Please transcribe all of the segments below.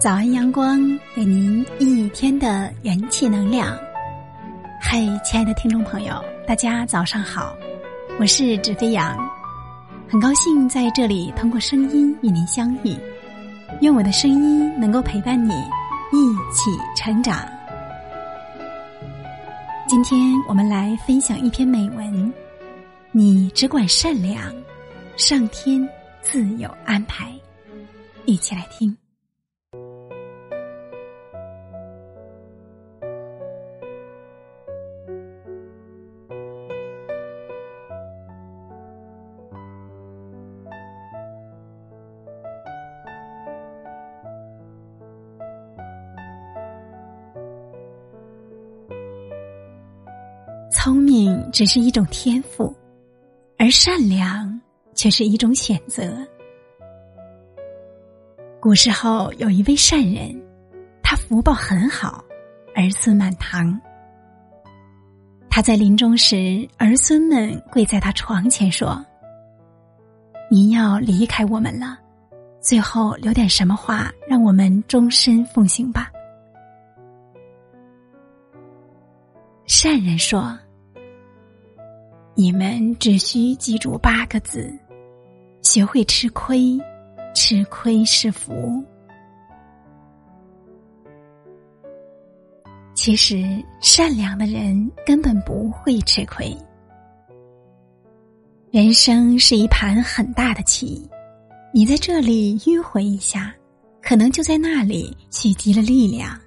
早安，阳光给您一天的元气能量。嗨，亲爱的听众朋友，大家早上好，我是纸飞扬，很高兴在这里通过声音与您相遇。愿我的声音能够陪伴你一起成长。今天我们来分享一篇美文：你只管善良，上天自有安排。一起来听。聪明只是一种天赋，而善良却是一种选择。古时候有一位善人，他福报很好，儿孙满堂。他在临终时，儿孙们跪在他床前说：“您要离开我们了，最后留点什么话，让我们终身奉行吧。”善人说。你们只需记住八个字：学会吃亏，吃亏是福。其实，善良的人根本不会吃亏。人生是一盘很大的棋，你在这里迂回一下，可能就在那里蓄积了力量。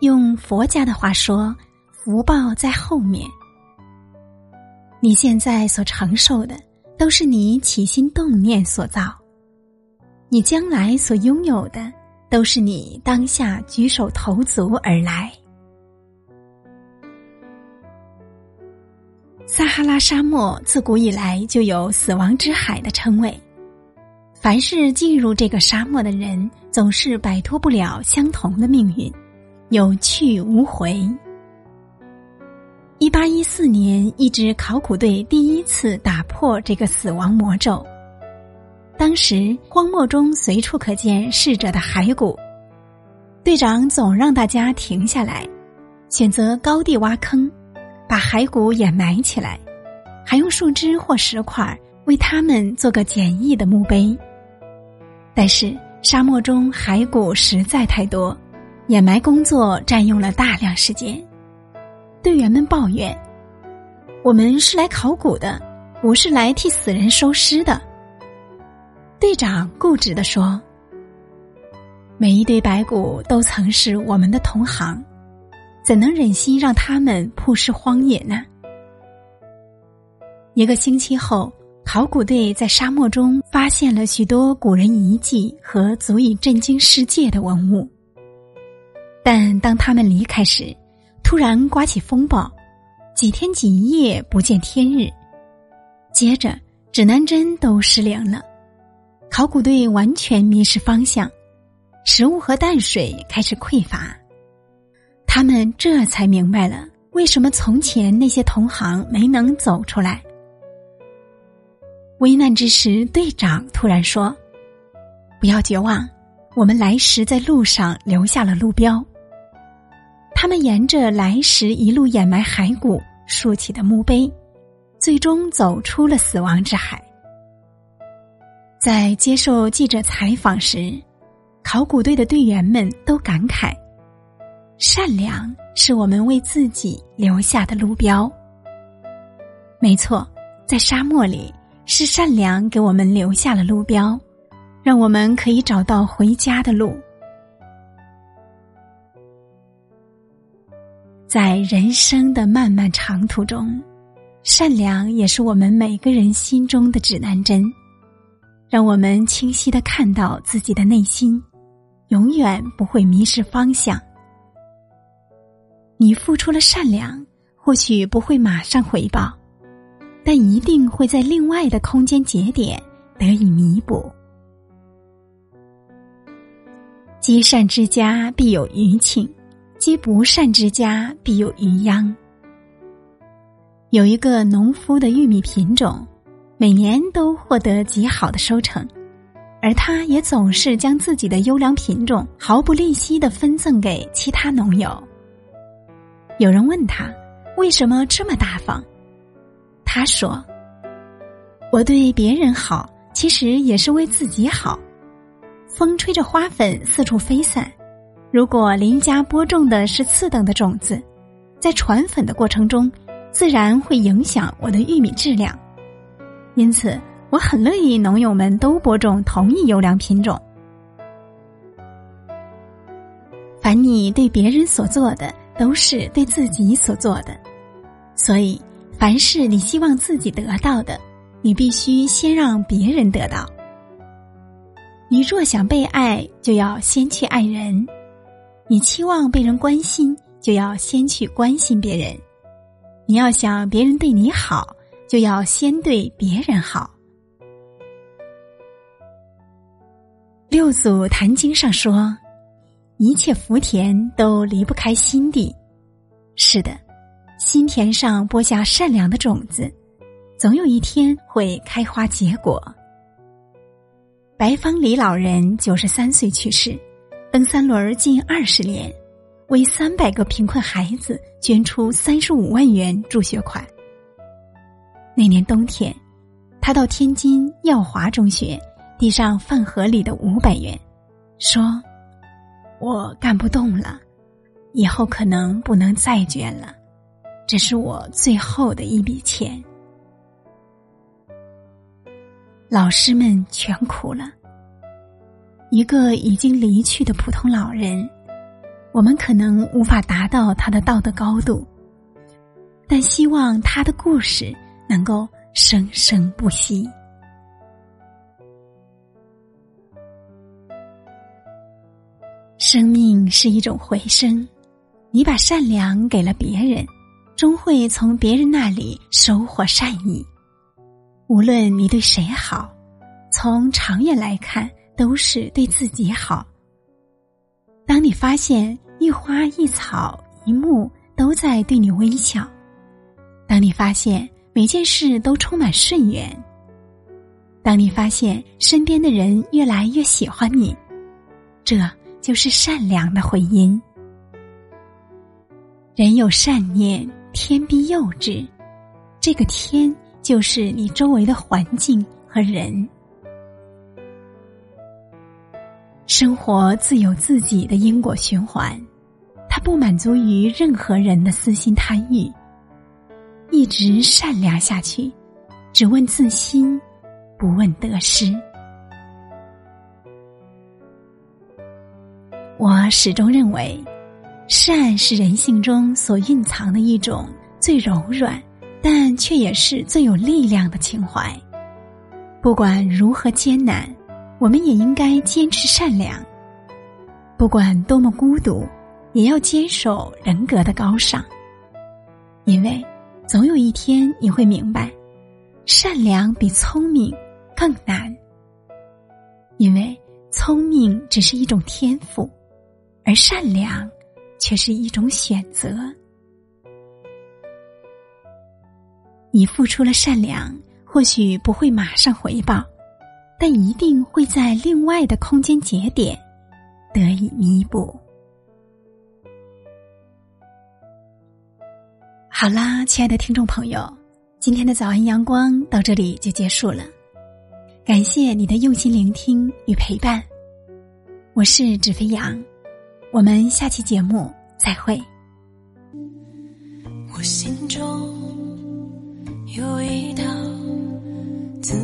用佛家的话说，福报在后面。你现在所承受的，都是你起心动念所造；你将来所拥有的，都是你当下举手投足而来。撒哈拉沙漠自古以来就有“死亡之海”的称谓，凡是进入这个沙漠的人，总是摆脱不了相同的命运，有去无回。一八一四年，一支考古队第一次打破这个死亡魔咒。当时荒漠中随处可见逝者的骸骨，队长总让大家停下来，选择高地挖坑，把骸骨掩埋起来，还用树枝或石块为他们做个简易的墓碑。但是沙漠中骸骨实在太多，掩埋工作占用了大量时间。队员们抱怨：“我们是来考古的，不是来替死人收尸的。”队长固执地说：“每一堆白骨都曾是我们的同行，怎能忍心让他们曝尸荒野呢？”一个星期后，考古队在沙漠中发现了许多古人遗迹和足以震惊世界的文物，但当他们离开时，突然刮起风暴，几天几夜不见天日，接着指南针都失灵了，考古队完全迷失方向，食物和淡水开始匮乏，他们这才明白了为什么从前那些同行没能走出来。危难之时，队长突然说：“不要绝望，我们来时在路上留下了路标。”他们沿着来时一路掩埋骸骨竖起的墓碑，最终走出了死亡之海。在接受记者采访时，考古队的队员们都感慨：“善良是我们为自己留下的路标。”没错，在沙漠里，是善良给我们留下了路标，让我们可以找到回家的路。在人生的漫漫长途中，善良也是我们每个人心中的指南针，让我们清晰的看到自己的内心，永远不会迷失方向。你付出了善良，或许不会马上回报，但一定会在另外的空间节点得以弥补。积善之家必有余庆。积不善之家，必有余殃。有一个农夫的玉米品种，每年都获得极好的收成，而他也总是将自己的优良品种毫不吝惜的分赠给其他农友。有人问他为什么这么大方，他说：“我对别人好，其实也是为自己好。风吹着花粉四处飞散，如果邻家播种的是次等的种子，在传粉的过程中，自然会影响我的玉米质量。因此。”我很乐意农友们都播种同一优良品种。凡你对别人所做的，都是对自己所做的。所以，凡是你希望自己得到的，你必须先让别人得到。你若想被爱，就要先去爱人；你期望被人关心，就要先去关心别人；你要想别人对你好，就要先对别人好。六祖坛经上说：“一切福田都离不开心地。”是的，心田上播下善良的种子，总有一天会开花结果。白方李老人九十三岁去世，蹬三轮近二十年，为三百个贫困孩子捐出三十五万元助学款。那年冬天，他到天津耀华中学。递上饭盒里的五百元，说：“我干不动了，以后可能不能再捐了，这是我最后的一笔钱。”老师们全哭了。一个已经离去的普通老人，我们可能无法达到他的道德高度，但希望他的故事能够生生不息。生命是一种回声，你把善良给了别人，终会从别人那里收获善意。无论你对谁好，从长远来看都是对自己好。当你发现一花一草一木都在对你微笑，当你发现每件事都充满顺缘，当你发现身边的人越来越喜欢你，这。就是善良的回音。人有善念，天必佑之。这个天就是你周围的环境和人。生活自有自己的因果循环，它不满足于任何人的私心贪欲。一直善良下去，只问自心，不问得失。我始终认为，善是人性中所蕴藏的一种最柔软，但却也是最有力量的情怀。不管如何艰难，我们也应该坚持善良；不管多么孤独，也要坚守人格的高尚。因为，总有一天你会明白，善良比聪明更难。因为，聪明只是一种天赋。而善良，却是一种选择。你付出了善良，或许不会马上回报，但一定会在另外的空间节点得以弥补。好啦，亲爱的听众朋友，今天的早安阳光到这里就结束了。感谢你的用心聆听与陪伴，我是纸飞扬。我们下期节目再会。我心中有一道自